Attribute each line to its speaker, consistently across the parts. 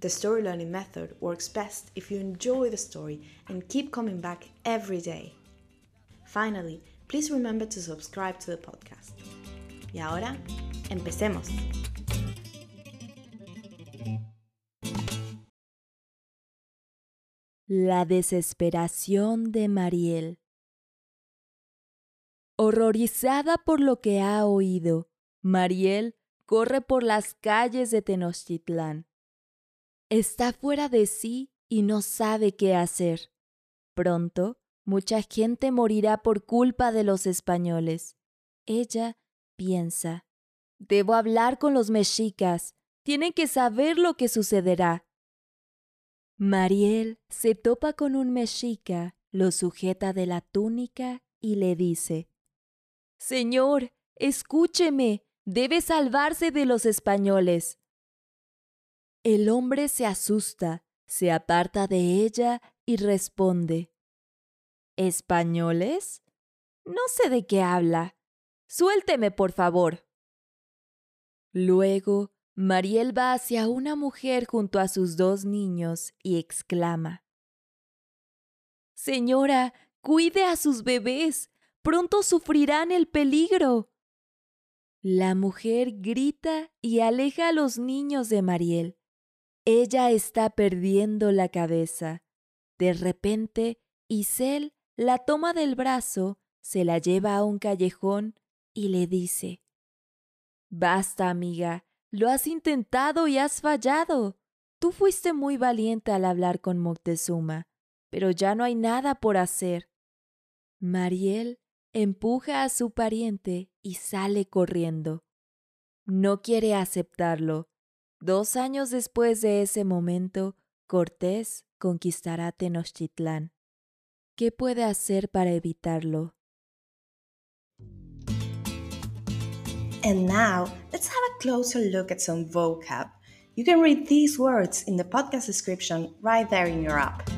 Speaker 1: the story learning method works best if you enjoy the story and keep coming back every day. Finally, please remember to subscribe to the podcast. Y ahora, empecemos.
Speaker 2: La desesperación de Mariel. Horrorizada por lo que ha oído, Mariel corre por las calles de Tenochtitlán. Está fuera de sí y no sabe qué hacer. Pronto, mucha gente morirá por culpa de los españoles. Ella piensa, debo hablar con los mexicas, tienen que saber lo que sucederá. Mariel se topa con un mexica, lo sujeta de la túnica y le dice, Señor, escúcheme, debe salvarse de los españoles. El hombre se asusta, se aparta de ella y responde, ¿Españoles? No sé de qué habla. Suélteme, por favor. Luego, Mariel va hacia una mujer junto a sus dos niños y exclama, Señora, cuide a sus bebés. Pronto sufrirán el peligro. La mujer grita y aleja a los niños de Mariel. Ella está perdiendo la cabeza. De repente, Isel la toma del brazo, se la lleva a un callejón y le dice, Basta, amiga, lo has intentado y has fallado. Tú fuiste muy valiente al hablar con Moctezuma, pero ya no hay nada por hacer. Mariel empuja a su pariente y sale corriendo. No quiere aceptarlo, Dos años después de ese momento, Cortés conquistará Tenochtitlán. ¿Qué puede hacer para evitarlo?
Speaker 1: And now, let's have a closer look at some vocab. You can read these words in the podcast description right there in your app.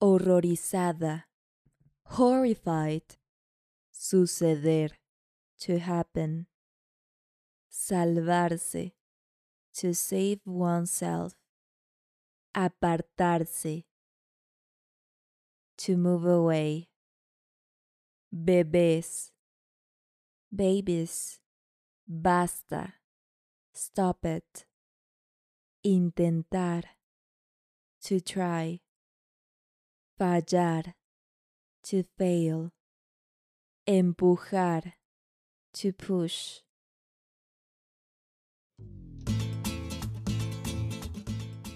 Speaker 2: Horrorizada. Horrified. Suceder to happen. Salvarse, to save oneself. Apartarse, to move away. Bebés, babies. Basta, stop it. Intentar, to try. Fallar, to fail. Empujar to push.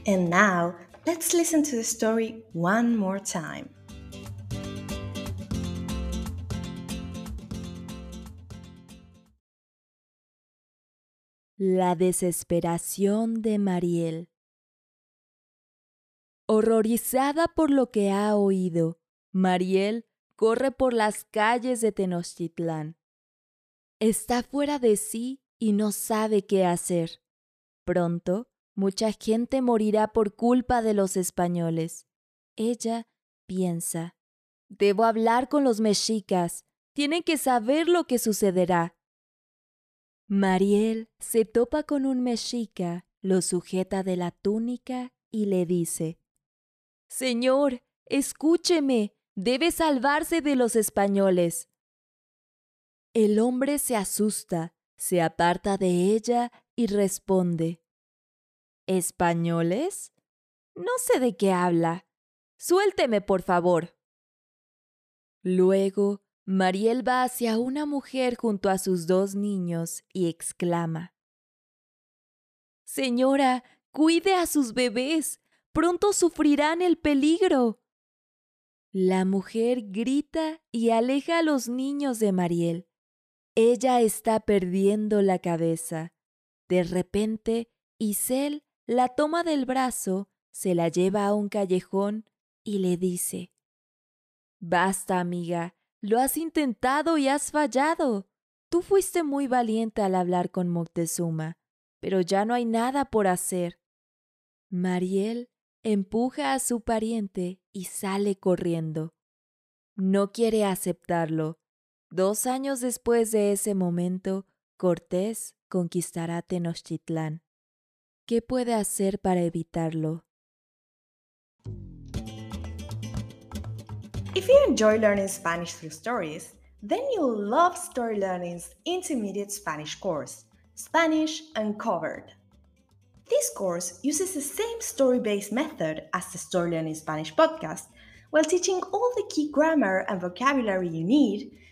Speaker 1: And now, let's listen to the story one more time.
Speaker 2: La desesperación de Mariel. Horrorizada por lo que ha oído, Mariel corre por las calles de Tenochtitlán. Está fuera de sí y no sabe qué hacer. Pronto, mucha gente morirá por culpa de los españoles. Ella piensa, debo hablar con los mexicas, tienen que saber lo que sucederá. Mariel se topa con un mexica, lo sujeta de la túnica y le dice, Señor, escúcheme, debe salvarse de los españoles. El hombre se asusta, se aparta de ella y responde, ¿Españoles? No sé de qué habla. Suélteme, por favor. Luego, Mariel va hacia una mujer junto a sus dos niños y exclama, Señora, cuide a sus bebés. Pronto sufrirán el peligro. La mujer grita y aleja a los niños de Mariel. Ella está perdiendo la cabeza. De repente, Isel la toma del brazo, se la lleva a un callejón y le dice, Basta, amiga, lo has intentado y has fallado. Tú fuiste muy valiente al hablar con Moctezuma, pero ya no hay nada por hacer. Mariel empuja a su pariente y sale corriendo. No quiere aceptarlo. Dos años después de ese momento, Cortés conquistará Tenochtitlán. ¿Qué puede hacer para evitarlo?
Speaker 1: If you enjoy learning Spanish through stories, then you'll love Story Learning's intermediate Spanish course, Spanish Uncovered. This course uses the same story based method as the Story Learning Spanish podcast, while teaching all the key grammar and vocabulary you need